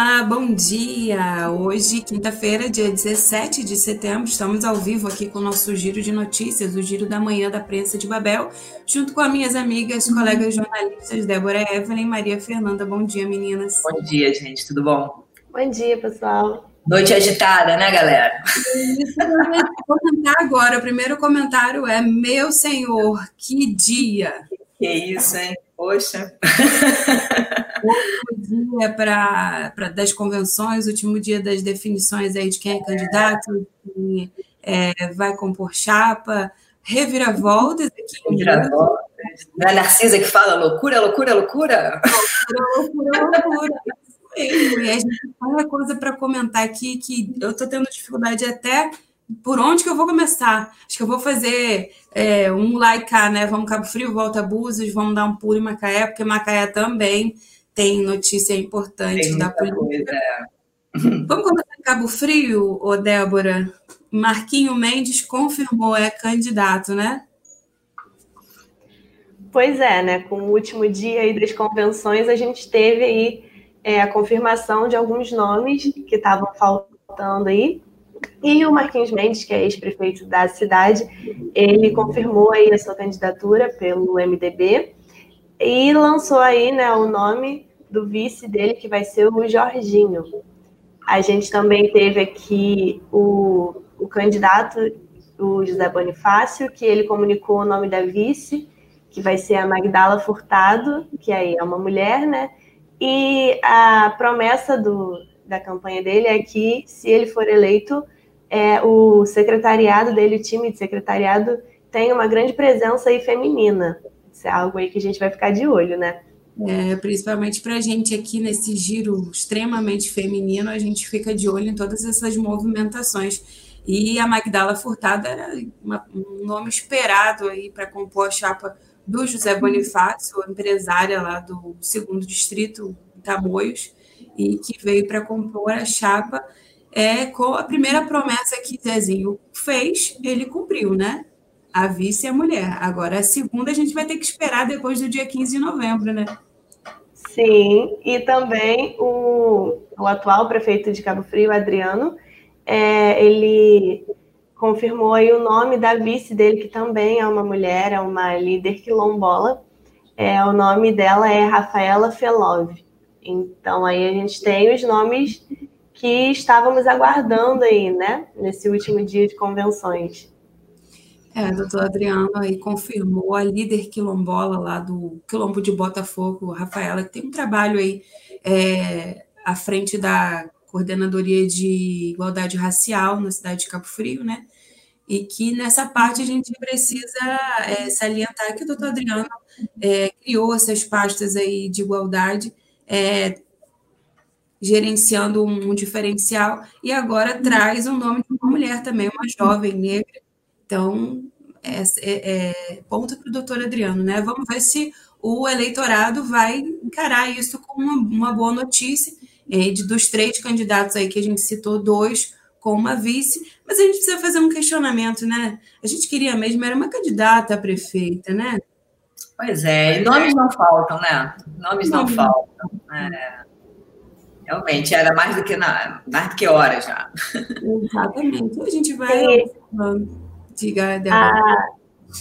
Olá, bom dia! Hoje, quinta-feira, dia 17 de setembro, estamos ao vivo aqui com o nosso giro de notícias, o Giro da Manhã da Prensa de Babel, junto com as minhas amigas, colegas jornalistas, Débora Evelyn e Maria Fernanda. Bom dia, meninas. Bom dia, gente, tudo bom? Bom dia, pessoal. Noite agitada, né, galera? Isso, vou comentar agora. O primeiro comentário é: Meu Senhor, que dia! Que isso, hein? Poxa. último dia pra, pra, das convenções, último dia das definições aí de quem é candidato, quem é, vai compor chapa, reviravoltas aqui. Reviravoltas. Não é a Narcisa que fala loucura, loucura, loucura? Loucura, loucura, loucura. E a gente tem uma coisa para comentar aqui que eu estou tendo dificuldade até por onde que eu vou começar? Acho que eu vou fazer é, um laicar, né? Vamos Cabo Frio, volta a Búzios, vamos dar um pulo em Macaé, porque Macaé também tem notícia importante tem da política. Coisa, é. Vamos começar em Cabo Frio, ô Débora? Marquinho Mendes confirmou, é candidato, né? Pois é, né? Com o último dia aí das convenções, a gente teve aí é, a confirmação de alguns nomes que estavam faltando aí. E o Marquinhos Mendes, que é ex-prefeito da cidade, ele confirmou aí a sua candidatura pelo MDB e lançou aí né, o nome do vice dele, que vai ser o Jorginho. A gente também teve aqui o, o candidato, o José Bonifácio, que ele comunicou o nome da vice, que vai ser a Magdala Furtado, que aí é uma mulher, né? E a promessa do, da campanha dele é que, se ele for eleito, é, o secretariado dele, o time de secretariado, tem uma grande presença aí feminina. Isso é algo aí que a gente vai ficar de olho, né? É, principalmente para a gente aqui nesse giro extremamente feminino, a gente fica de olho em todas essas movimentações. E a Magdala Furtado era uma, um nome esperado aí para compor a chapa do José Bonifácio, empresária lá do segundo distrito, Tamoios, e que veio para compor a chapa é com a primeira promessa que Zezinho fez, ele cumpriu, né? A vice é a mulher. Agora, a segunda a gente vai ter que esperar depois do dia 15 de novembro, né? Sim, e também o, o atual prefeito de Cabo Frio, Adriano, é, ele confirmou aí o nome da vice dele, que também é uma mulher, é uma líder quilombola. É, o nome dela é Rafaela Felov. Então, aí a gente tem os nomes que estávamos aguardando aí, né, nesse último dia de convenções. É, doutor Adriano aí confirmou a líder quilombola lá do Quilombo de Botafogo, Rafaela, que tem um trabalho aí é, à frente da Coordenadoria de Igualdade Racial na cidade de Cabo Frio, né? E que nessa parte a gente precisa é, salientar que o doutor Adriano é, criou essas pastas aí de igualdade, é, gerenciando um, um, diferencial, e agora traz o nome de uma mulher também, uma jovem negra. Então, é, é, é ponto para o doutor Adriano, né? Vamos ver se o eleitorado vai encarar isso como uma, uma boa notícia. É, de, dos três candidatos aí que a gente citou, dois com uma vice, mas a gente precisa fazer um questionamento, né? A gente queria mesmo, era uma candidata a prefeita, né? Pois é, e nomes não faltam, né? Nomes não, não faltam. É. Realmente, era mais do que na, mais do que horas já. Exatamente. A gente vai. Diga, a,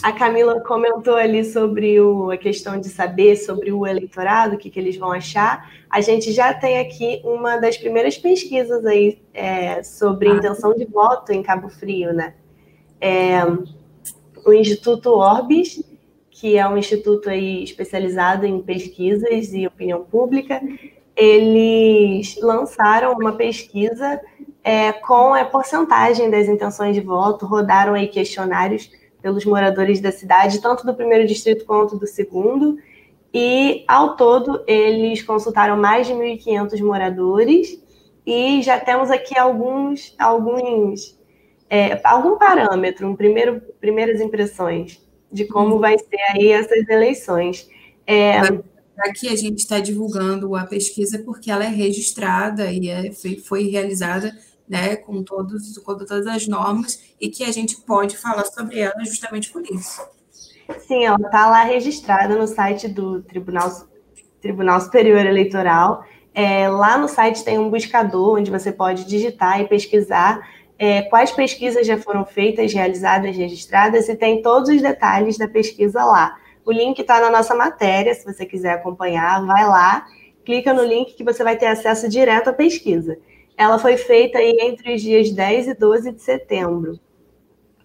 a Camila comentou ali sobre o, a questão de saber sobre o eleitorado, o que, que eles vão achar. A gente já tem aqui uma das primeiras pesquisas aí é, sobre ah. intenção de voto em Cabo Frio, né? É, o Instituto Orbis, que é um instituto aí especializado em pesquisas e opinião pública, eles lançaram uma pesquisa é, com a porcentagem das intenções de voto, rodaram aí questionários pelos moradores da cidade, tanto do primeiro distrito quanto do segundo, e ao todo eles consultaram mais de 1.500 moradores e já temos aqui alguns, alguns é, algum parâmetro, um primeiro, primeiras impressões de como uhum. vai ser aí essas eleições. É, Aqui a gente está divulgando a pesquisa porque ela é registrada e é, foi realizada né, com, todos, com todas as normas e que a gente pode falar sobre ela justamente por isso. Sim, ela está lá registrada no site do Tribunal, Tribunal Superior Eleitoral. É, lá no site tem um buscador onde você pode digitar e pesquisar é, quais pesquisas já foram feitas, realizadas, registradas, e tem todos os detalhes da pesquisa lá. O link está na nossa matéria, se você quiser acompanhar, vai lá, clica no link que você vai ter acesso direto à pesquisa. Ela foi feita entre os dias 10 e 12 de setembro.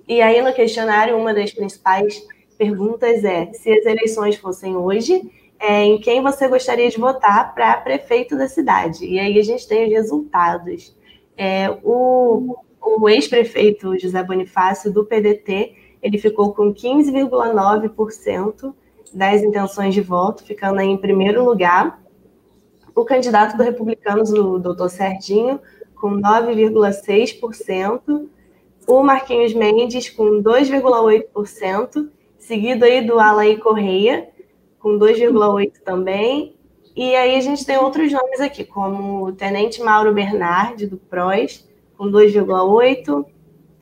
E aí, no questionário, uma das principais perguntas é: se as eleições fossem hoje, é, em quem você gostaria de votar para prefeito da cidade? E aí a gente tem os resultados. É, o, o ex-prefeito José Bonifácio, do PDT, ele ficou com 15,9% das intenções de voto, ficando em primeiro lugar. O candidato do Republicanos, o doutor Serginho, com 9,6%. O Marquinhos Mendes, com 2,8%. Seguido aí do Alain Correia, com 2,8% também. E aí a gente tem outros nomes aqui, como o Tenente Mauro Bernardi, do PROS, com 2,8%.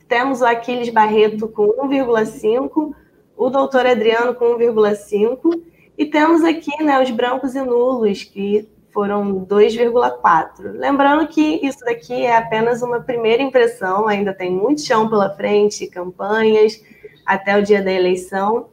Temos o Aquiles Barreto com 1,5%. O doutor Adriano com 1,5%. E temos aqui né, os brancos e nulos, que foram 2,4. Lembrando que isso daqui é apenas uma primeira impressão, ainda tem muito chão pela frente, campanhas, até o dia da eleição.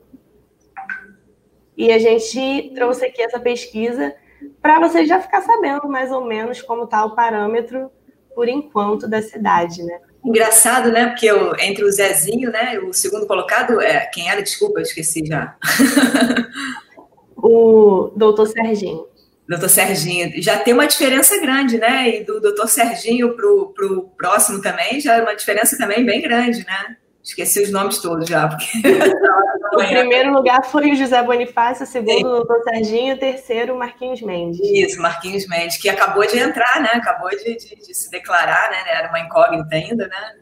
E a gente trouxe aqui essa pesquisa para você já ficar sabendo mais ou menos como está o parâmetro, por enquanto, da cidade, né? Engraçado, né? Porque eu, entre o Zezinho, né? O segundo colocado, é, quem era? Desculpa, eu esqueci já. o doutor Serginho doutor Serginho, já tem uma diferença grande, né? E do doutor Serginho para o próximo também, já é uma diferença também bem grande, né? Esqueci os nomes todos já. Porque... o primeiro lugar foi o José Bonifácio, o segundo o doutor Serginho, o terceiro o Marquinhos Mendes. Isso, Marquinhos Mendes, que acabou de entrar, né? Acabou de, de, de se declarar, né? Era uma incógnita ainda, né?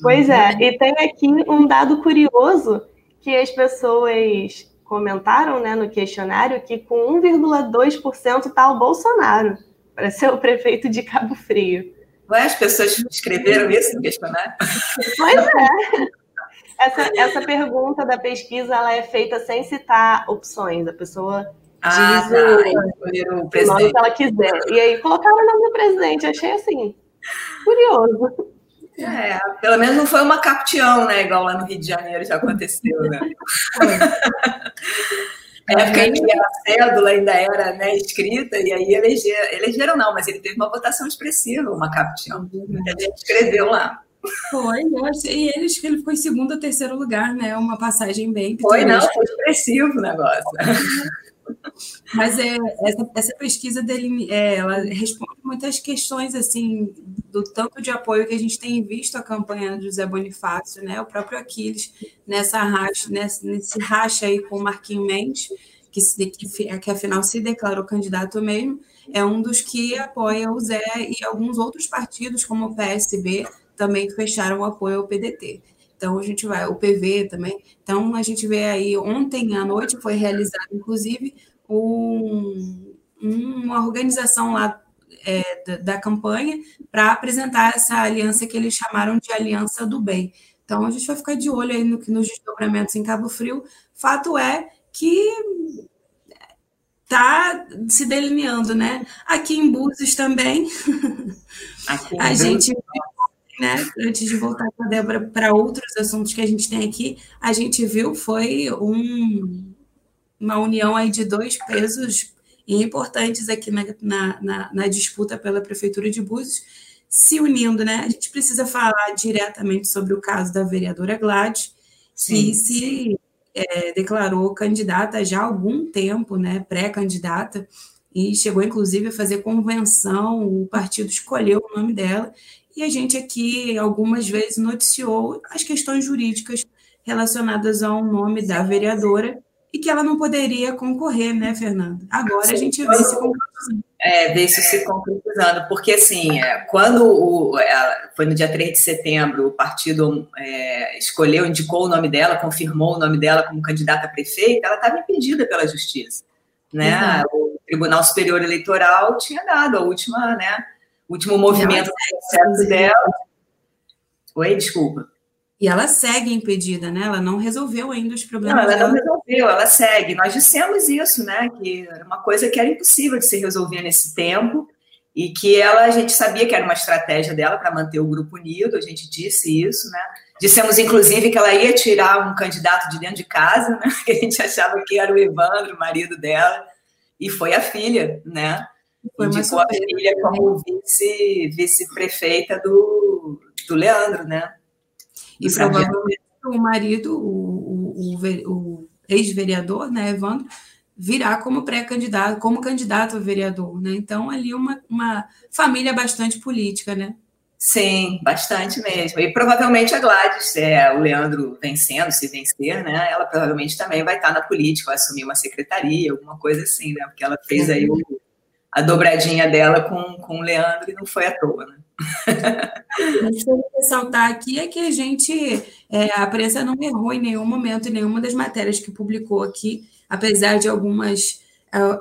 Pois é, e tem aqui um dado curioso que as pessoas comentaram né, no questionário que com 1,2% está o Bolsonaro para ser o prefeito de Cabo Frio. Ué, as pessoas escreveram isso no questionário? Pois é. Essa, essa pergunta da pesquisa ela é feita sem citar opções. A pessoa ah, diz tá, o, o nome que ela quiser. E aí colocaram o nome do presidente. achei assim, curioso. É, pelo menos não foi uma captião, né? Igual lá no Rio de Janeiro já aconteceu, né? Na época em que a cédula ainda era né, escrita, e aí elegeram, elegeram não, mas ele teve uma votação expressiva, uma captião. A gente escreveu lá. Foi, e ele, acho que ele ficou em segundo ou terceiro lugar, né? Uma passagem bem. Foi, não, foi expressivo o negócio. Mas é, essa, essa pesquisa dele, é, ela responde muitas questões assim do tanto de apoio que a gente tem visto a campanha do José Bonifácio, né? O próprio Aquiles nessa racha, nesse, nesse racha aí com o Marquinhos Mendes, que, se, que, que afinal se declarou candidato mesmo, é um dos que apoia o Zé e alguns outros partidos, como o PSB, também fecharam o apoio ao PDT. Então a gente vai, o PV também. Então a gente vê aí, ontem à noite foi realizado, inclusive, um, uma organização lá é, da, da, campanha para apresentar essa aliança que eles chamaram de Aliança do Bem. Então a gente vai ficar de olho aí no, nos desdobramentos em Cabo Frio. Fato é que está se delineando, né? Aqui em Búzios também. Aqui a gente né, antes de voltar com a Débora para outros assuntos que a gente tem aqui, a gente viu foi um, uma união aí de dois pesos importantes aqui na, na, na, na disputa pela Prefeitura de Búzios, se unindo, né? A gente precisa falar diretamente sobre o caso da vereadora Gladys, que se é, declarou candidata já há algum tempo, né? Pré-candidata, e chegou inclusive a fazer convenção, o partido escolheu o nome dela, e a gente aqui algumas vezes noticiou as questões jurídicas relacionadas ao nome da vereadora e que ela não poderia concorrer, né, Fernanda? Agora Sim, a gente vê se concretizando. É, vê isso se concretizando, porque assim, é, quando o, ela, foi no dia 3 de setembro, o partido é, escolheu, indicou o nome dela, confirmou o nome dela como candidata a prefeita, ela estava impedida pela justiça. Né? O Tribunal Superior Eleitoral tinha dado a última, né, último movimento do processo dela. Oi, desculpa. E ela segue impedida, né? Ela não resolveu ainda os problemas. Não, ela dela. não resolveu, ela segue. Nós dissemos isso, né? Que era uma coisa que era impossível de se resolver nesse tempo. e que ela, a gente sabia que era uma estratégia dela para manter o grupo unido, a gente disse isso, né? Dissemos, inclusive, que ela ia tirar um candidato de dentro de casa, né? Que a gente achava que era o Evandro, o marido dela, e foi a filha, né? Foi Indicou a filha como vice, vice-prefeita do, do Leandro, né? E provavelmente o marido, o, o, o, o ex-vereador, né, Evandro, virá como pré-candidato, como candidato a vereador, né? Então, ali uma, uma família bastante política, né? Sim, bastante mesmo. E provavelmente a Gladys, é, o Leandro vencendo, se vencer, né? Ela provavelmente também vai estar na política, vai assumir uma secretaria, alguma coisa assim, né? Porque ela fez aí o, a dobradinha dela com, com o Leandro e não foi à toa, né? O que eu ressaltar aqui é que a gente, é, a prensa não errou em nenhum momento, em nenhuma das matérias que publicou aqui, apesar de algumas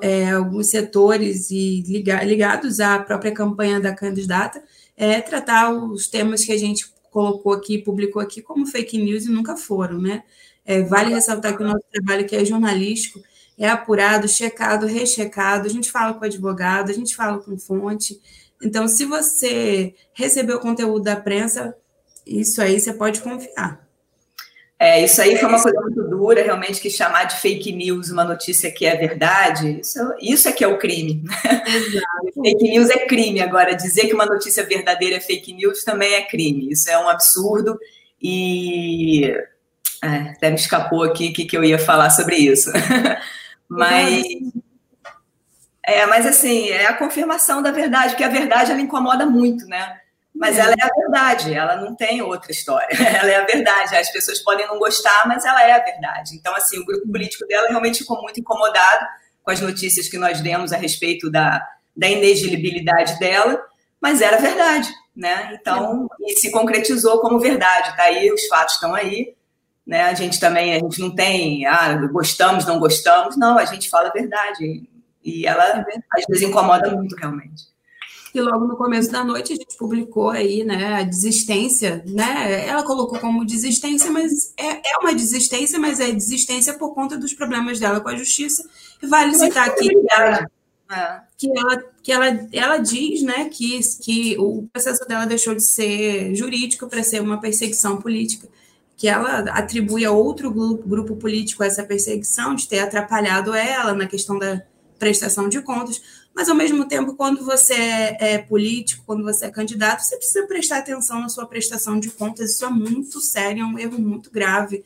é, alguns setores e ligados à própria campanha da candidata, é tratar os temas que a gente colocou aqui, publicou aqui como fake news e nunca foram, né? É, vale ressaltar que o nosso trabalho que é jornalístico é apurado, checado, rechecado, a gente fala com advogado, a gente fala com fonte. Então, se você recebeu o conteúdo da prensa, isso aí você pode confiar. É, isso aí foi uma coisa muito dura, realmente, que chamar de fake news uma notícia que é verdade, isso, isso é que é o crime. Exato. fake news é crime. Agora, dizer que uma notícia verdadeira é fake news também é crime. Isso é um absurdo e é, até me escapou aqui o que, que eu ia falar sobre isso. mas, é, mas assim, é a confirmação da verdade, porque a verdade ela incomoda muito, né? Mas ela é a verdade, ela não tem outra história. Ela é a verdade. As pessoas podem não gostar, mas ela é a verdade. Então, assim, o grupo político dela realmente ficou muito incomodado com as notícias que nós demos a respeito da, da inelegibilidade dela, mas era verdade, né? Então, e se concretizou como verdade. Tá aí, os fatos estão aí. Né? A gente também, a gente não tem, ah, gostamos, não gostamos. Não, a gente fala a verdade. E ela, é às vezes, incomoda muito, realmente. E logo no começo da noite a gente publicou aí, né, a desistência, né? Ela colocou como desistência, mas é, é uma desistência, mas é desistência por conta dos problemas dela com a justiça. E vale citar aqui que ela, é. que ela, que ela, ela diz, né, que, que o processo dela deixou de ser jurídico para ser uma perseguição política que ela atribui a outro grupo, grupo político essa perseguição, de ter atrapalhado ela na questão da prestação de contas, mas ao mesmo tempo, quando você é, é, político, quando você é candidato, você precisa prestar atenção na sua prestação de contas. Isso é muito sério, é um erro muito grave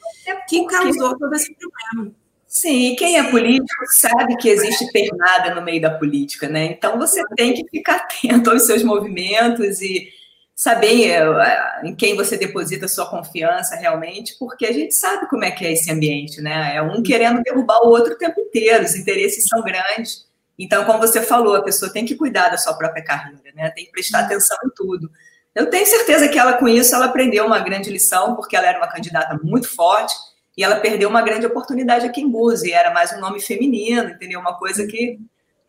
que causou todo esse problema. Sim, e quem é político sabe que existe pernada no meio da política, né? Então você tem que ficar atento aos seus movimentos e saber é, em quem você deposita sua confiança realmente, porque a gente sabe como é que é esse ambiente, né? É um querendo derrubar o outro o tempo inteiro, os interesses são grandes. Então, como você falou, a pessoa tem que cuidar da sua própria carreira, né? Tem que prestar atenção em tudo. Eu tenho certeza que ela, com isso, ela aprendeu uma grande lição, porque ela era uma candidata muito forte e ela perdeu uma grande oportunidade aqui em Búzios, era mais um nome feminino, entendeu? Uma coisa que,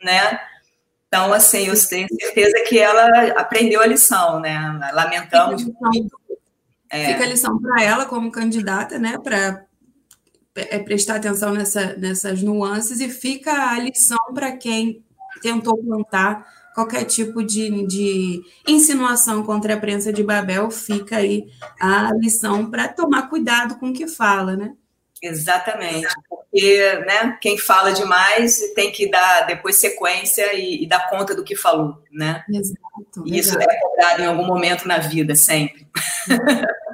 né? Então, assim, eu tenho certeza que ela aprendeu a lição, né? Lamentamos muito. É. Fica a lição para ela como candidata, né? Para é prestar atenção nessa, nessas nuances e fica a lição para quem tentou plantar qualquer tipo de, de insinuação contra a prensa de Babel, fica aí a lição para tomar cuidado com o que fala, né? Exatamente, porque né, quem fala demais tem que dar depois sequência e, e dar conta do que falou, né? Exato. E isso é cobrado em algum momento na vida, sempre.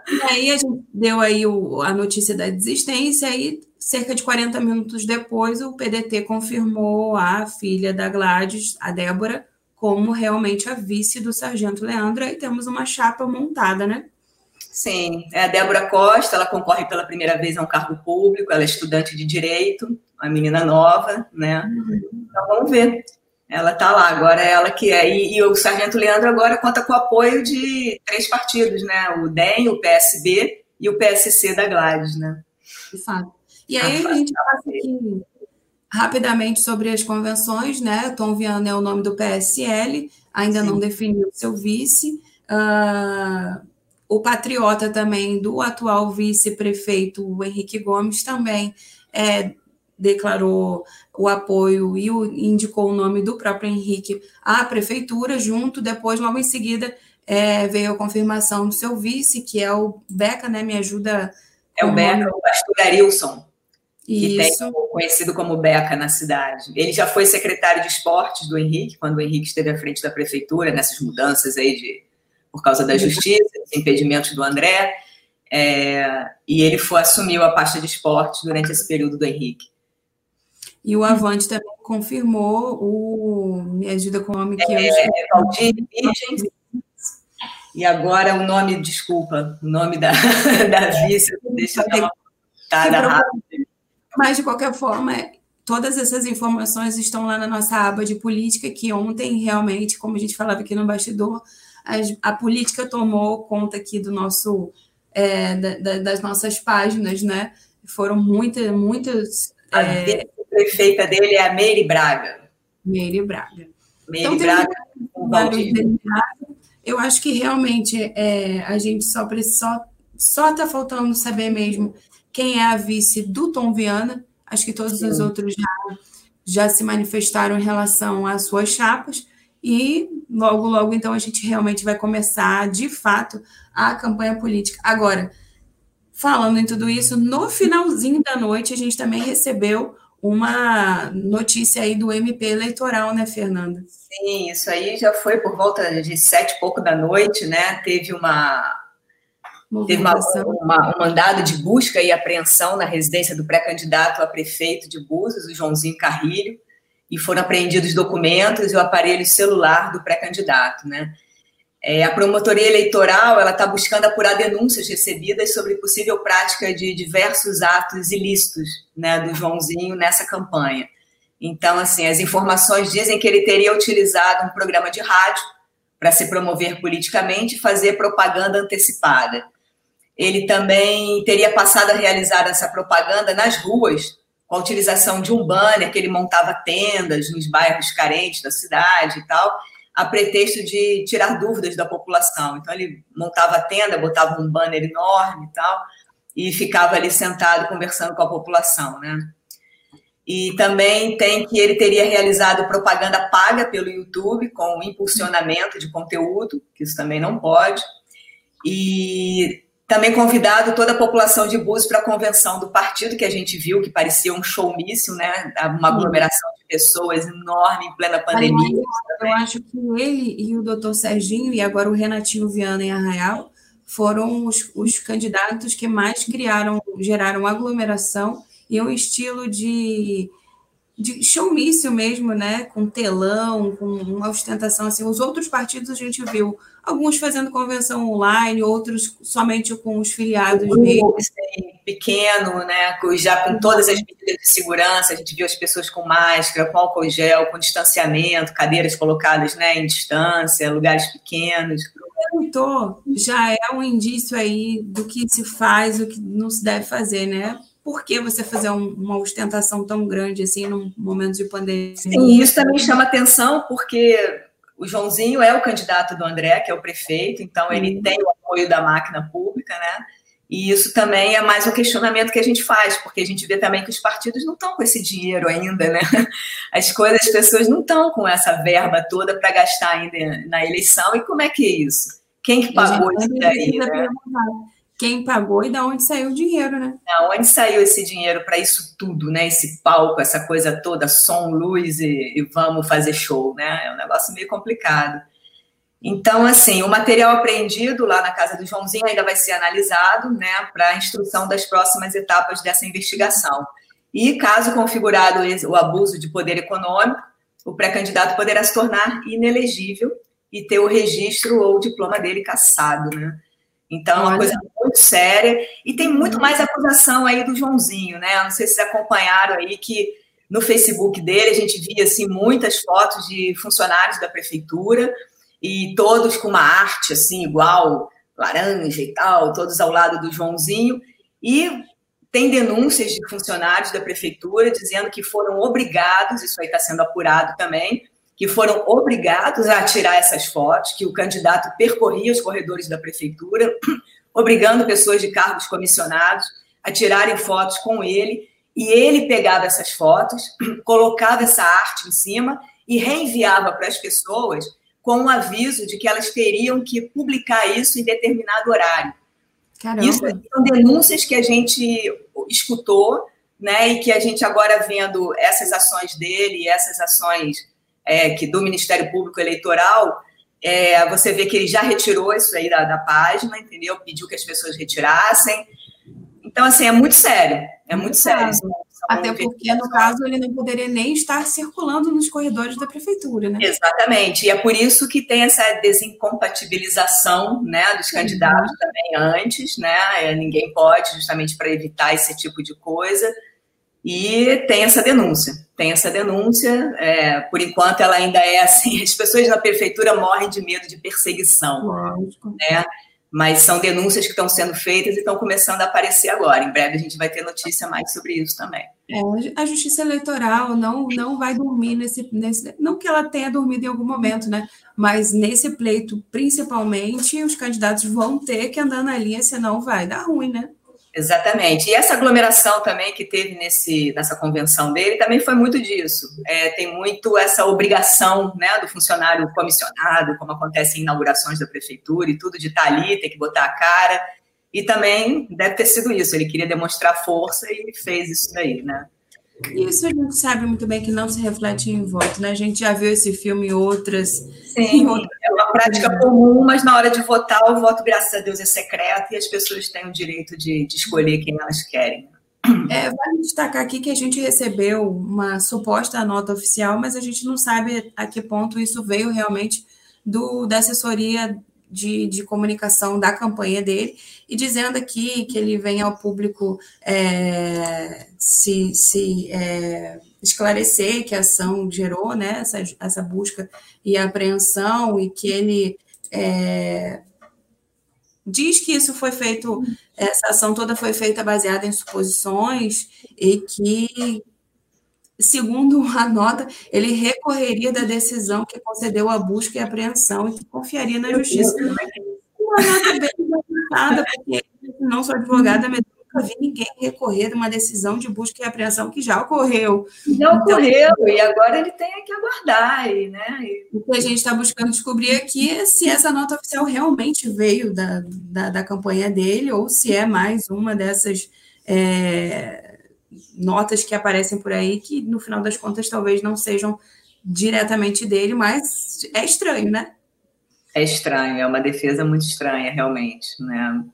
E aí a gente deu aí o, a notícia da desistência e cerca de 40 minutos depois o PDT confirmou a filha da Gladys, a Débora, como realmente a vice do Sargento Leandro. Aí temos uma chapa montada, né? Sim, é a Débora Costa, ela concorre pela primeira vez a um cargo público, ela é estudante de direito, uma menina nova, né? Uhum. Então vamos ver. Ela está lá, agora é ela que é. E, e, o Sargento Leandro agora conta com o apoio de três partidos, né? O DEM, o PSB e o PSC da Gladys, né? De fato. E aí a, a gente passa aqui rapidamente sobre as convenções, né? Tom Viana é o nome do PSL, ainda Sim. não definiu seu vice. Uh, o patriota também do atual vice-prefeito Henrique Gomes também é, declarou o apoio e o, indicou o nome do próprio Henrique à prefeitura, junto, depois, logo em seguida, é, veio a confirmação do seu vice, que é o Beca, né? Me ajuda. É o Beca, o pastor Arilson, que Isso. tem conhecido como Beca na cidade. Ele já foi secretário de esportes do Henrique, quando o Henrique esteve à frente da prefeitura, nessas mudanças aí de, por causa da justiça, dos impedimentos do André. É, e ele foi assumiu a pasta de esportes durante esse período do Henrique. E o Avante também confirmou o Me Ajuda com o Nome que é, eu Valdir Virgens. E agora o nome, desculpa, o nome da, da vice, deixa eu dar uma rápida. Mas, de qualquer forma, todas essas informações estão lá na nossa aba de política, que ontem, realmente, como a gente falava aqui no bastidor, a, a política tomou conta aqui do nosso, é, da, das nossas páginas, né? Foram muitas, muitas. A é, prefeita dele é a Meire Braga. Meire Braga. Meire então, Braga. Eu acho que realmente é, a gente só só só está faltando saber mesmo quem é a vice do Tom Viana. Acho que todos Sim. os outros já, já se manifestaram em relação às suas chapas. E logo, logo, então, a gente realmente vai começar, de fato, a campanha política. Agora, falando em tudo isso, no finalzinho da noite, a gente também recebeu uma notícia aí do MP eleitoral, né, Fernanda? Sim, isso aí já foi por volta de sete e pouco da noite, né? Teve uma, Teve uma, uma, um mandado de busca e apreensão na residência do pré-candidato a prefeito de Búzios, o Joãozinho Carrilho, e foram apreendidos documentos e o aparelho celular do pré-candidato, né? É, a promotoria eleitoral ela está buscando apurar denúncias recebidas sobre possível prática de diversos atos ilícitos, né, do Joãozinho nessa campanha. Então, assim, as informações dizem que ele teria utilizado um programa de rádio para se promover politicamente e fazer propaganda antecipada. Ele também teria passado a realizar essa propaganda nas ruas, com a utilização de um banner que ele montava tendas nos bairros carentes da cidade e tal, a pretexto de tirar dúvidas da população. Então ele montava a tenda, botava um banner enorme e tal, e ficava ali sentado conversando com a população, né? E também tem que ele teria realizado propaganda paga pelo YouTube com impulsionamento de conteúdo, que isso também não pode. E também convidado toda a população de Búzios para a convenção do partido, que a gente viu que parecia um showmício, né? Uma aglomeração de pessoas enorme em plena pandemia. eu acho que ele e o doutor Serginho, e agora o Renatinho Viana em Arraial, foram os, os candidatos que mais criaram, geraram aglomeração e um estilo de de showmício mesmo, né? Com telão, com uma ostentação assim. Os outros partidos a gente viu alguns fazendo convenção online, outros somente com os filiados mesmo. Pequeno, né? Já com todas as medidas de segurança, a gente viu as pessoas com máscara, com álcool gel, com distanciamento, cadeiras colocadas né, em distância, lugares pequenos. Perguntou, já é um indício aí do que se faz, o que não se deve fazer, né? Por que você fazer um, uma ostentação tão grande assim num momento de pandemia? Sim, isso também chama atenção porque o Joãozinho é o candidato do André, que é o prefeito, então ele uhum. tem o apoio da máquina pública, né? E isso também é mais um questionamento que a gente faz, porque a gente vê também que os partidos não estão com esse dinheiro ainda, né? As coisas, as pessoas não estão com essa verba toda para gastar ainda na eleição. E como é que é isso? Quem que pagou isso daí? Né? Quem pagou e da onde saiu o dinheiro, né? Da onde saiu esse dinheiro para isso tudo, né? Esse palco, essa coisa toda, som, luz e, e, vamos fazer show, né? É um negócio meio complicado. Então, assim, o material apreendido lá na casa do Joãozinho ainda vai ser analisado, né, para a instrução das próximas etapas dessa investigação. E, caso configurado o abuso de poder econômico, o pré-candidato poderá se tornar inelegível e ter o registro ou o diploma dele cassado, né? Então, é uma coisa muito séria. E tem muito mais acusação aí do Joãozinho, né? Não sei se vocês acompanharam aí que no Facebook dele a gente via assim, muitas fotos de funcionários da prefeitura e todos com uma arte assim, igual, laranja e tal, todos ao lado do Joãozinho. E tem denúncias de funcionários da prefeitura dizendo que foram obrigados, isso aí está sendo apurado também, que foram obrigados a tirar essas fotos, que o candidato percorria os corredores da prefeitura, obrigando pessoas de cargos comissionados a tirarem fotos com ele e ele pegava essas fotos, colocava essa arte em cima e reenviava para as pessoas com um aviso de que elas teriam que publicar isso em determinado horário. Caramba. Isso são denúncias que a gente escutou, né, e que a gente agora vendo essas ações dele, essas ações é, que do Ministério Público Eleitoral, é, você vê que ele já retirou isso aí da, da página, entendeu? Pediu que as pessoas retirassem. Então, assim, é muito sério. É muito sério. Até porque, no caso, ele não poderia nem estar circulando nos corredores da prefeitura, né? Exatamente. E é por isso que tem essa desincompatibilização né, dos candidatos uhum. também antes, né? É, ninguém pode, justamente para evitar esse tipo de coisa. E tem essa denúncia. Tem essa denúncia. É, por enquanto, ela ainda é assim: as pessoas na prefeitura morrem de medo de perseguição. Lógico. Né? mas são denúncias que estão sendo feitas e estão começando a aparecer agora. Em breve a gente vai ter notícia mais sobre isso também. É, a justiça eleitoral não, não vai dormir nesse, nesse. Não que ela tenha dormido em algum momento, né? Mas nesse pleito, principalmente, os candidatos vão ter que andar na linha, senão vai dar ruim, né? Exatamente. E essa aglomeração também que teve nesse, nessa convenção dele também foi muito disso. É, tem muito essa obrigação né, do funcionário comissionado, como acontece em inaugurações da prefeitura e tudo, de estar ali, ter que botar a cara. E também deve ter sido isso. Ele queria demonstrar força e fez isso daí, né? Isso a gente sabe muito bem que não se reflete em voto, né? A gente já viu esse filme em outras. Sim, em outras... é uma prática comum, mas na hora de votar, o voto, graças a Deus, é secreto e as pessoas têm o direito de, de escolher quem elas querem. É, vale destacar aqui que a gente recebeu uma suposta nota oficial, mas a gente não sabe a que ponto isso veio realmente do, da assessoria de, de comunicação da campanha dele, e dizendo aqui que ele vem ao público é, se, se é, esclarecer que a ação gerou né, essa, essa busca e apreensão, e que ele é, diz que isso foi feito, essa ação toda foi feita baseada em suposições e que segundo a nota, ele recorreria da decisão que concedeu a busca e apreensão e que confiaria na justiça. Uma nota bem porque não sou advogada, mas nunca vi ninguém recorrer de uma decisão de busca e apreensão que já ocorreu. Já ocorreu, então, e agora ele tem que aguardar. E, né? O que a gente está buscando descobrir aqui é se essa nota oficial realmente veio da, da, da campanha dele ou se é mais uma dessas. É, notas que aparecem por aí que, no final das contas, talvez não sejam diretamente dele, mas é estranho, né? É estranho, é uma defesa muito estranha, realmente, né?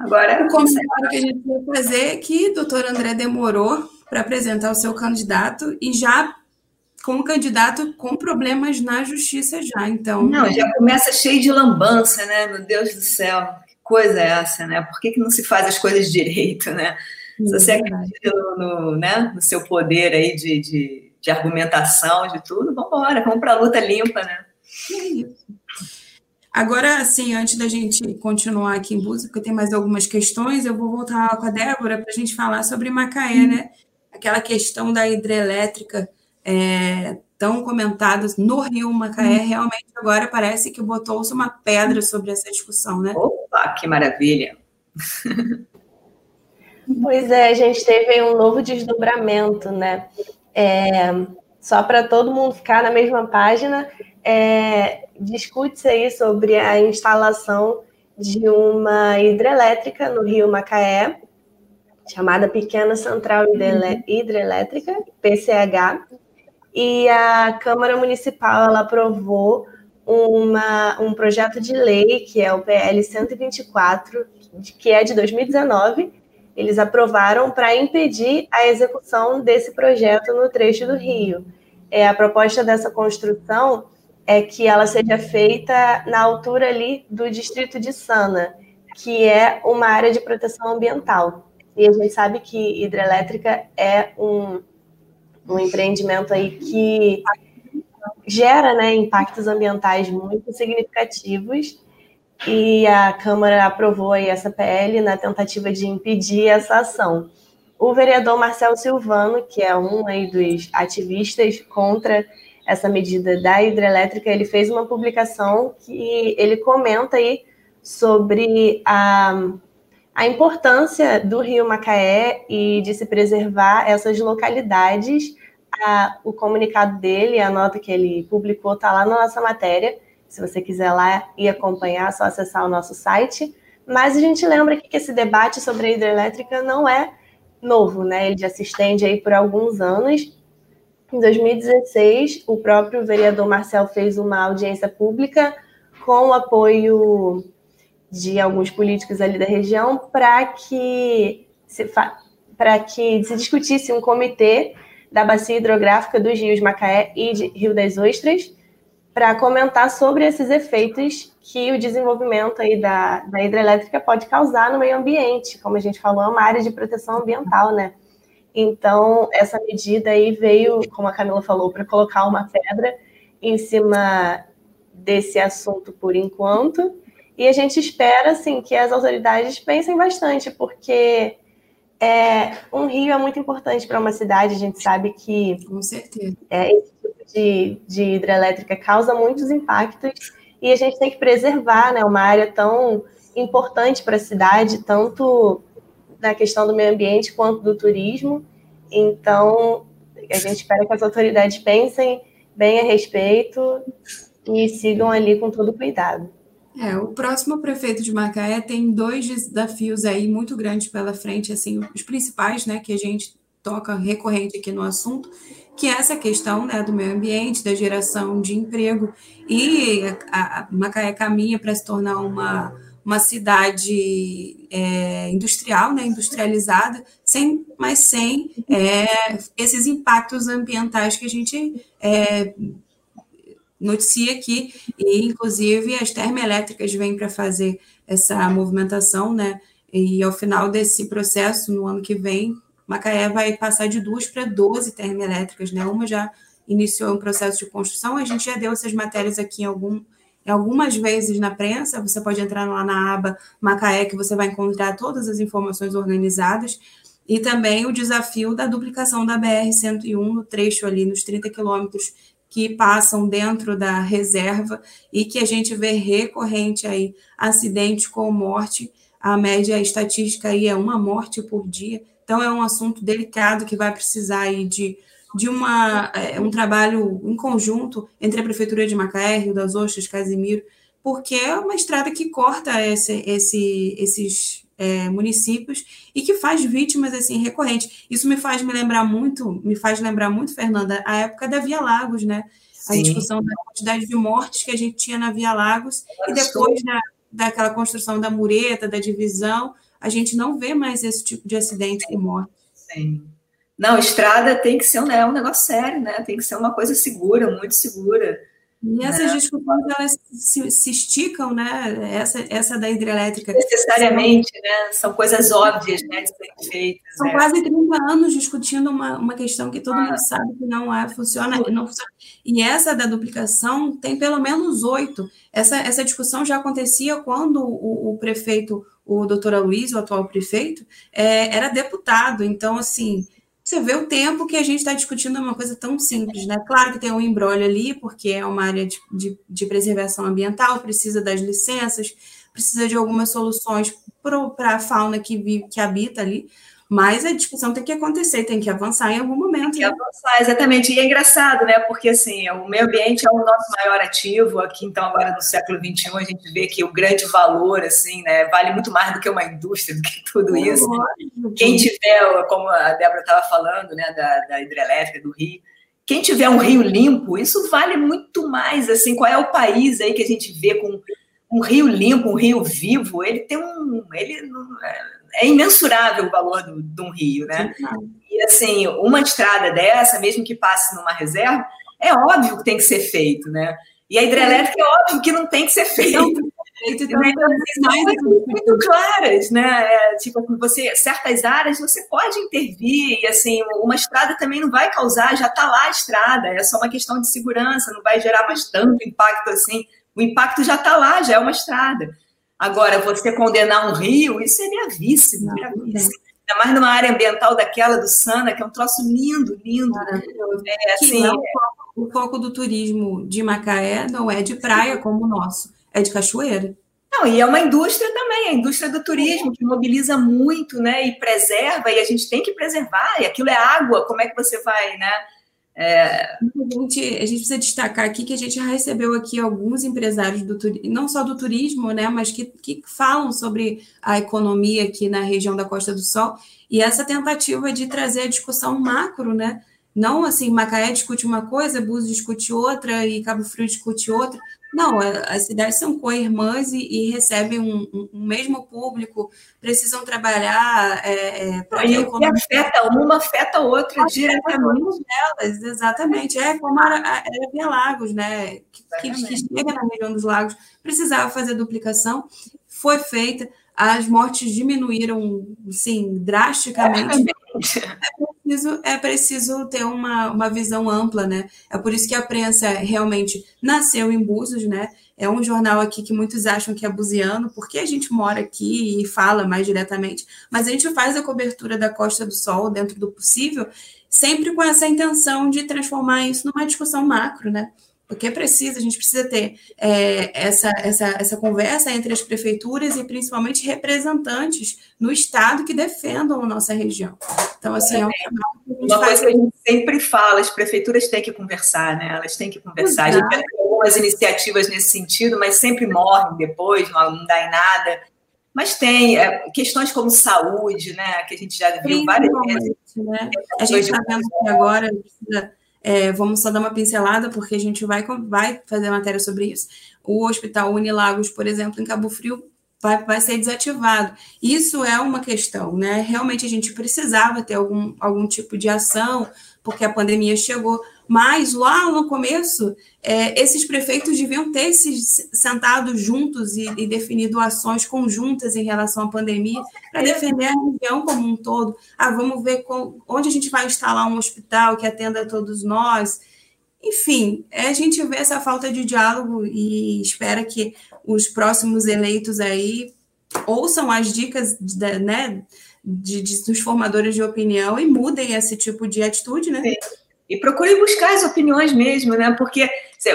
Agora, o comentário que a gente vai fazer é que o doutor André demorou para apresentar o seu candidato e já com o candidato com problemas na justiça já, então... Não, já começa cheio de lambança, né? Meu Deus do céu, que coisa é essa, né? Por que, que não se faz as coisas direito, né? Se você acredita no, no, né, no seu poder aí de, de, de argumentação, de tudo, vamos embora, vamos para a luta limpa, né? É isso. Agora, assim, antes da gente continuar aqui em busca, porque tem mais algumas questões, eu vou voltar com a Débora para a gente falar sobre Macaé, né? Aquela questão da hidrelétrica é, tão comentada no Rio Macaé, realmente agora parece que botou-se uma pedra sobre essa discussão, né? Opa, que maravilha! Pois é, a gente teve um novo desdobramento, né? É, só para todo mundo ficar na mesma página, é, discute-se aí sobre a instalação de uma hidrelétrica no Rio Macaé, chamada Pequena Central Hidrelétrica, PCH, e a Câmara Municipal ela aprovou uma, um projeto de lei, que é o PL 124, que é de 2019, eles aprovaram para impedir a execução desse projeto no trecho do Rio. É, a proposta dessa construção é que ela seja feita na altura ali do distrito de Sana, que é uma área de proteção ambiental. E a gente sabe que hidrelétrica é um, um empreendimento aí que gera né, impactos ambientais muito significativos e a Câmara aprovou essa PL na tentativa de impedir essa ação. O vereador Marcelo Silvano, que é um aí dos ativistas contra essa medida da hidrelétrica, ele fez uma publicação que ele comenta aí sobre a, a importância do Rio Macaé e de se preservar essas localidades. A, o comunicado dele, a nota que ele publicou, está lá na nossa matéria. Se você quiser lá e acompanhar, é só acessar o nosso site. Mas a gente lembra que esse debate sobre a hidrelétrica não é novo, né? Ele já se estende aí por alguns anos. Em 2016, o próprio vereador Marcel fez uma audiência pública com o apoio de alguns políticos ali da região para que se para que se discutisse um comitê da bacia hidrográfica dos rios Macaé e Rio das Ostras para comentar sobre esses efeitos que o desenvolvimento aí da, da hidrelétrica pode causar no meio ambiente. Como a gente falou, é uma área de proteção ambiental, né? Então, essa medida aí veio, como a Camila falou, para colocar uma pedra em cima desse assunto por enquanto. E a gente espera, assim, que as autoridades pensem bastante, porque é, um rio é muito importante para uma cidade. A gente sabe que com certeza é, esse tipo de, de hidrelétrica causa muitos impactos e a gente tem que preservar, né, uma área tão importante para a cidade, tanto na questão do meio ambiente quanto do turismo. Então, a gente espera que as autoridades pensem bem a respeito e sigam ali com todo cuidado. É, o próximo prefeito de Macaé tem dois desafios aí muito grandes pela frente, assim, os principais, né, que a gente toca recorrente aqui no assunto, que é essa questão né, do meio ambiente, da geração de emprego, e a, a Macaé caminha para se tornar uma, uma cidade é, industrial, né, industrializada, sem, mas sem é, esses impactos ambientais que a gente é, noticia aqui, e inclusive as termoelétricas vêm para fazer essa movimentação, né, e ao final desse processo, no ano que vem, Macaé vai passar de duas para 12 termoelétricas, né? Uma já iniciou um processo de construção, a gente já deu essas matérias aqui em, algum, algumas vezes na prensa, você pode entrar lá na aba Macaé, que você vai encontrar todas as informações organizadas, e também o desafio da duplicação da BR-101 no trecho ali, nos 30 quilômetros que passam dentro da reserva e que a gente vê recorrente aí acidentes com morte, a média estatística aí é uma morte por dia, então, é um assunto delicado que vai precisar aí de, de uma, é, um trabalho em conjunto entre a Prefeitura de Macaé, Rio das Ostras, Casimiro, porque é uma estrada que corta esse, esse, esses é, municípios e que faz vítimas assim recorrentes. Isso me faz me lembrar muito, me faz lembrar muito, Fernanda, a época da Via Lagos, né? A discussão da quantidade de mortes que a gente tinha na Via Lagos e depois da, daquela construção da mureta, da divisão, a gente não vê mais esse tipo de acidente com morte. Sim. Não, estrada tem que ser um, é um negócio sério, né? Tem que ser uma coisa segura, muito segura. E essas né? discussões elas se, se, esticam, né? Essa, essa da hidrelétrica. Necessariamente, são, né? São coisas óbvias né, de serem feitas. São né? quase 30 anos discutindo uma, uma questão que todo ah. mundo sabe que não é, funciona, não funciona. E essa da duplicação tem pelo menos oito. Essa, essa discussão já acontecia quando o, o prefeito o doutor Luiz, o atual prefeito, é, era deputado. Então, assim, você vê o tempo que a gente está discutindo uma coisa tão simples, né? Claro que tem um embrólio ali, porque é uma área de, de, de preservação ambiental, precisa das licenças, precisa de algumas soluções para a fauna que, vive, que habita ali, mas a discussão tem que acontecer, tem que avançar em algum momento. Tem que né? avançar, exatamente. E é engraçado, né? Porque assim, o meio ambiente é o nosso maior ativo aqui, então, agora no século XXI, a gente vê que o grande valor, assim, né, vale muito mais do que uma indústria, do que tudo isso. Quem tiver, como a Débora estava falando, né, da, da hidrelétrica do Rio, quem tiver um rio limpo, isso vale muito mais, assim, qual é o país aí que a gente vê com um rio limpo, um rio vivo, ele tem um, ele é imensurável o valor do, de um rio, né? E assim, uma estrada dessa, mesmo que passe numa reserva, é óbvio que tem que ser feito, né? E a hidrelétrica é óbvio que não tem que ser feito. Então, são muito claras, né? É, tipo, você, certas áreas você pode intervir, e assim, uma estrada também não vai causar, já está lá a estrada, é só uma questão de segurança, não vai gerar mais tanto impacto assim. O impacto já está lá, já é uma estrada. Agora, você condenar um rio, isso é gravíssimo, não, gravíssimo. Ainda mais numa área ambiental daquela do Sana, que é um troço lindo, lindo. É, assim, não, o foco do turismo de Macaé não é de praia como o nosso, é de cachoeira. Não, e é uma indústria também, a indústria do turismo, que mobiliza muito, né? E preserva, e a gente tem que preservar, e aquilo é água, como é que você vai, né? É... A, gente, a gente precisa destacar aqui que a gente já recebeu aqui alguns empresários do não só do turismo, né, mas que, que falam sobre a economia aqui na região da Costa do Sol, e essa tentativa de trazer a discussão macro, né? Não assim, Macaé discute uma coisa, Búzios discute outra e Cabo Frio discute outra. Não, as cidades são co-irmãs e, e, recebem um, um, um, mesmo público, precisam trabalhar é, é, para que afeta uma, afeta a outra diretamente. Delas, exatamente. É como a, a Via Lagos, né? Que, que, chega na região dos lagos, precisava fazer duplicação, foi feita, as mortes diminuíram, sim, drasticamente. É preciso, é preciso ter uma, uma visão ampla, né? É por isso que a prensa realmente nasceu em Búzios, né? É um jornal aqui que muitos acham que é buziano, porque a gente mora aqui e fala mais diretamente, mas a gente faz a cobertura da Costa do Sol dentro do possível, sempre com essa intenção de transformar isso numa discussão macro, né? Porque precisa, a gente precisa ter é, essa, essa, essa conversa entre as prefeituras e principalmente representantes no Estado que defendam a nossa região. Então, assim, é um Uma coisa que a gente sempre fala, as prefeituras têm que conversar, né? Elas têm que conversar. Exato. A gente tem algumas iniciativas nesse sentido, mas sempre morrem depois, não, não dá em nada. Mas tem é, questões como saúde, né? Que a gente já viu várias vezes. Né? A gente está vendo que agora precisa é, vamos só dar uma pincelada, porque a gente vai, vai fazer matéria sobre isso. O Hospital Unilagos, por exemplo, em Cabo Frio, vai, vai ser desativado. Isso é uma questão, né? Realmente a gente precisava ter algum, algum tipo de ação, porque a pandemia chegou, mas lá no começo, é, esses prefeitos deviam ter se sentado juntos e, e, definido ações conjuntas em relação à pandemia para defender a região como um todo. Ah, vamos ver com, onde a gente vai instalar um hospital que atenda a todos nós. Enfim, é, a gente vê essa falta de diálogo e espera que os próximos eleitos aí ouçam as dicas né, de, de, dos formadores de opinião e mudem esse tipo de atitude, né? Sim e procure buscar as opiniões mesmo, né? Porque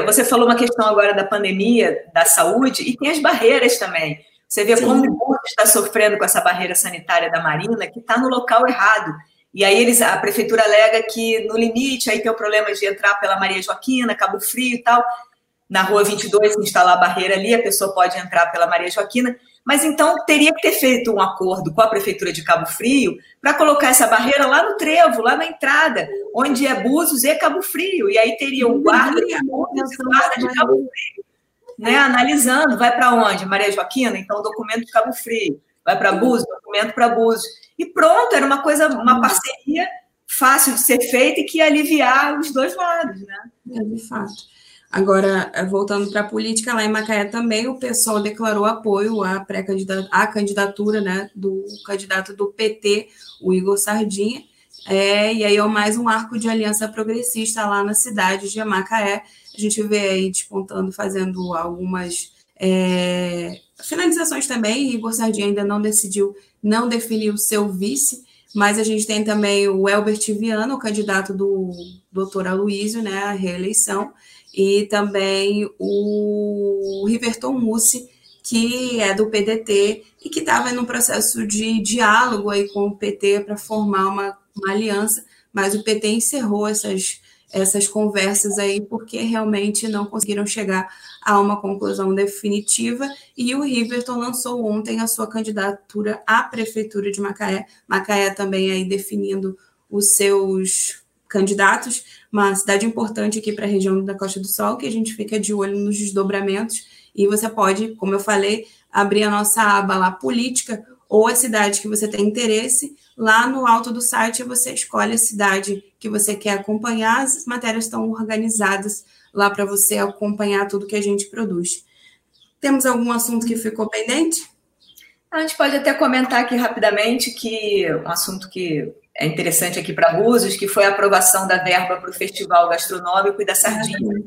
você falou uma questão agora da pandemia, da saúde, e tem as barreiras também. Você vê Sim. como o mundo está sofrendo com essa barreira sanitária da Marina, que está no local errado. E aí eles, a prefeitura alega que no limite aí tem o problema de entrar pela Maria Joaquina, Cabo Frio e tal. Na rua 22, se instalar a barreira ali, a pessoa pode entrar pela Maria Joaquina. Mas então teria que ter feito um acordo com a Prefeitura de Cabo Frio para colocar essa barreira lá no trevo, lá na entrada, onde é Búzios e Cabo Frio. E aí teria um guarda de Búzios e guarda de Cabo Frio. Né, analisando, vai para onde? Maria Joaquina? Então, documento de Cabo Frio. Vai para Búzios? Documento para Búzios. E pronto, era uma coisa, uma parceria fácil de ser feita e que ia aliviar os dois lados, né? É, de fato. Agora, eh, voltando para a política, lá em Macaé também o pessoal declarou apoio à, pré-candidatura, à candidatura né, do candidato do PT, o Igor Sardinha, é, e aí é mais um arco de aliança progressista lá na cidade de Macaé. A gente vê aí despontando, fazendo algumas é, finalizações também. Igor Sardinha ainda não decidiu, não definiu o seu vice, mas a gente tem também o Elbert Viana, o candidato do doutor Aloysio, né, à reeleição e também o Riverton Mussi, que é do PDT e que estava no processo de diálogo aí com o PT para formar uma, uma aliança, mas o PT encerrou essas, essas conversas aí porque realmente não conseguiram chegar a uma conclusão definitiva. E o Riverton lançou ontem a sua candidatura à prefeitura de Macaé, Macaé também aí definindo os seus candidatos, uma cidade importante aqui para a região da Costa do Sol, que a gente fica de olho nos desdobramentos, e você pode, como eu falei, abrir a nossa aba lá, política, ou a cidade que você tem interesse, lá no alto do site você escolhe a cidade que você quer acompanhar, as matérias estão organizadas lá para você acompanhar tudo que a gente produz. Temos algum assunto que ficou pendente? A gente pode até comentar aqui rapidamente que um assunto que é interessante aqui para Búzios, que foi a aprovação da verba para o Festival Gastronômico e da Sardinha,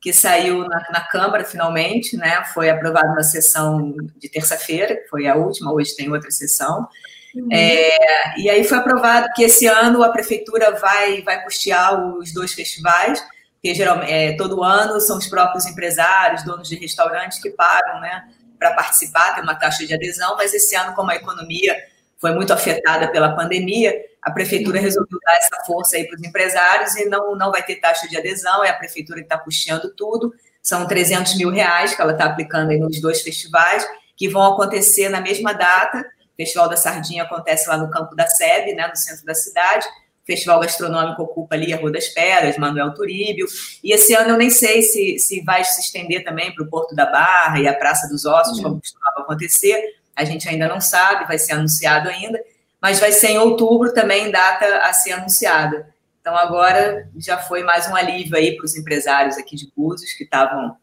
que saiu na, na, Câmara finalmente, né? Foi aprovado na sessão de terça-feira, que foi a última, hoje tem outra sessão. Uhum. É, e aí foi aprovado que esse ano a prefeitura vai, vai custear os dois festivais, porque geralmente é, todo ano são os próprios empresários, donos de restaurantes que pagam, né? Para participar, tem uma taxa de adesão, mas esse ano, como a economia foi muito afetada pela pandemia, a prefeitura resolveu dar essa força aí para os empresários e não, não vai ter taxa de adesão, é a prefeitura que está custeando tudo, são 300 mil reais que ela está aplicando aí nos dois festivais, que vão acontecer na mesma data, o Festival da Sardinha acontece lá no campo da SEB, né, no centro da cidade, Festival Gastronômico ocupa ali a Rua das Pedras, Manuel Turíbio, e esse ano eu nem sei se, se vai se estender também para o Porto da Barra e a Praça dos Ossos, como costumava acontecer, a gente ainda não sabe, vai ser anunciado ainda, mas vai ser em outubro também data a ser anunciada. Então agora já foi mais um alívio aí para os empresários aqui de Búzios que estavam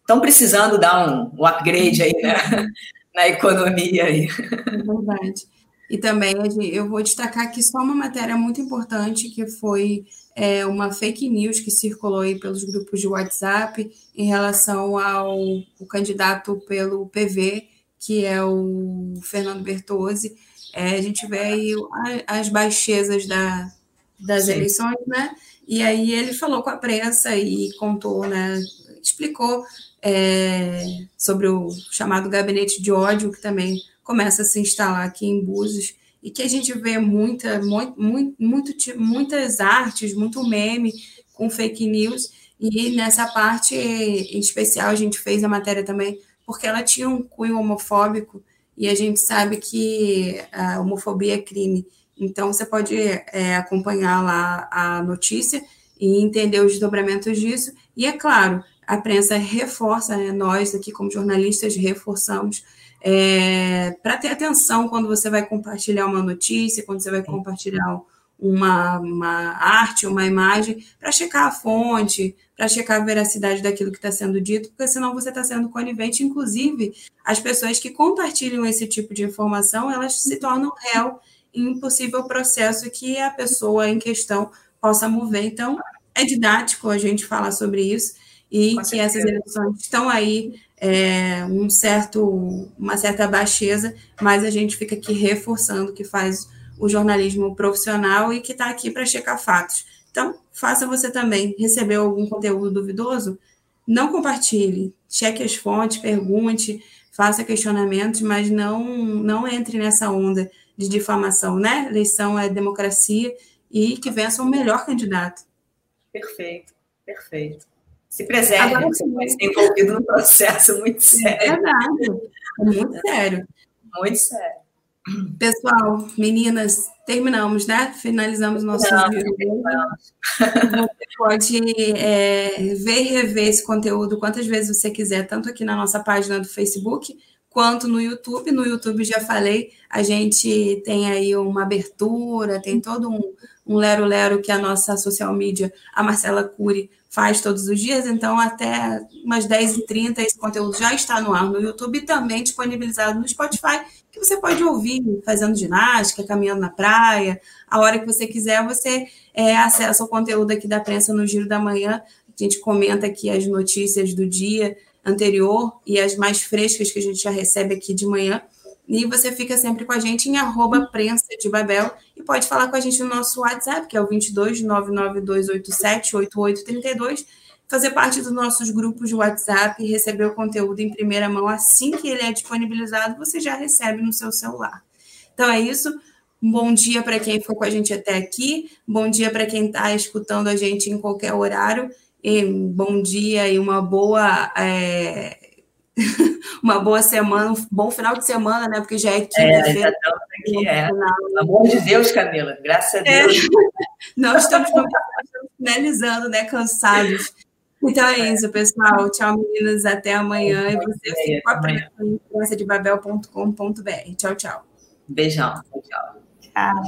estão precisando dar um, um upgrade aí né? na economia aí. É verdade. E também eu vou destacar aqui só uma matéria muito importante que foi é, uma fake news que circulou aí pelos grupos de WhatsApp em relação ao candidato pelo PV que é o Fernando Bertozzi. É, a gente vê aí as baixezas da, das Sim. eleições, né? E aí ele falou com a prensa e contou, né? Explicou é, sobre o chamado gabinete de ódio, que também começa a se instalar aqui em Búzios, e que a gente vê muita, muito, muito, muitas artes, muito meme com fake news, e nessa parte em especial a gente fez a matéria também porque ela tinha um cunho homofóbico e a gente sabe que a homofobia é crime. Então, você pode é, acompanhar lá a notícia e entender os desdobramentos disso. E, é claro, a prensa reforça, né, nós aqui como jornalistas reforçamos é, para ter atenção quando você vai compartilhar uma notícia, quando você vai compartilhar uma, uma arte, uma imagem, para checar a fonte, para checar a veracidade daquilo que está sendo dito, porque senão você está sendo conivente. Inclusive, as pessoas que compartilham esse tipo de informação, elas se tornam réu em um possível processo que a pessoa em questão possa mover. Então, é didático a gente falar sobre isso e que essas eleições estão aí é, um certo, uma certa baixeza, mas a gente fica aqui reforçando que faz o jornalismo profissional e que está aqui para checar fatos. Então, faça você também. Recebeu algum conteúdo duvidoso? Não compartilhe. Cheque as fontes, pergunte, faça questionamentos, mas não, não entre nessa onda de difamação, né? Eleição é democracia e que vença o melhor candidato. Perfeito, perfeito. Se preserve, Agora, você vai ser envolvido no processo muito sério. É verdade, é muito sério. Muito sério. Pessoal, meninas, terminamos, né? Finalizamos nosso vídeo. Você pode é, ver e rever esse conteúdo quantas vezes você quiser, tanto aqui na nossa página do Facebook quanto no YouTube. No YouTube, já falei, a gente tem aí uma abertura, tem todo um, um lero-lero que a nossa social media, a Marcela Cury, faz todos os dias, então até umas 10h30 esse conteúdo já está no ar no YouTube e também disponibilizado no Spotify, que você pode ouvir fazendo ginástica, caminhando na praia, a hora que você quiser, você é, acessa o conteúdo aqui da prensa no Giro da Manhã, a gente comenta aqui as notícias do dia anterior e as mais frescas que a gente já recebe aqui de manhã, e você fica sempre com a gente em arroba prensa de Babel e pode falar com a gente no nosso WhatsApp, que é o 22 99287 8832, fazer parte dos nossos grupos de WhatsApp e receber o conteúdo em primeira mão assim que ele é disponibilizado, você já recebe no seu celular. Então é isso. Um bom dia para quem ficou com a gente até aqui. Bom dia para quem está escutando a gente em qualquer horário. E bom dia e uma boa é, uma boa semana, um bom final de semana, né? Porque já é quinta-feira. É, já estamos aqui, é. Pelo amor de Deus, Camila, graças a Deus. É. Nós estamos finalizando, né? Cansados. Então é isso, pessoal. Tchau, meninas. Até amanhã. E você fica com a de babel.com.br. Tchau, tchau. Beijão. Tchau. Tchau.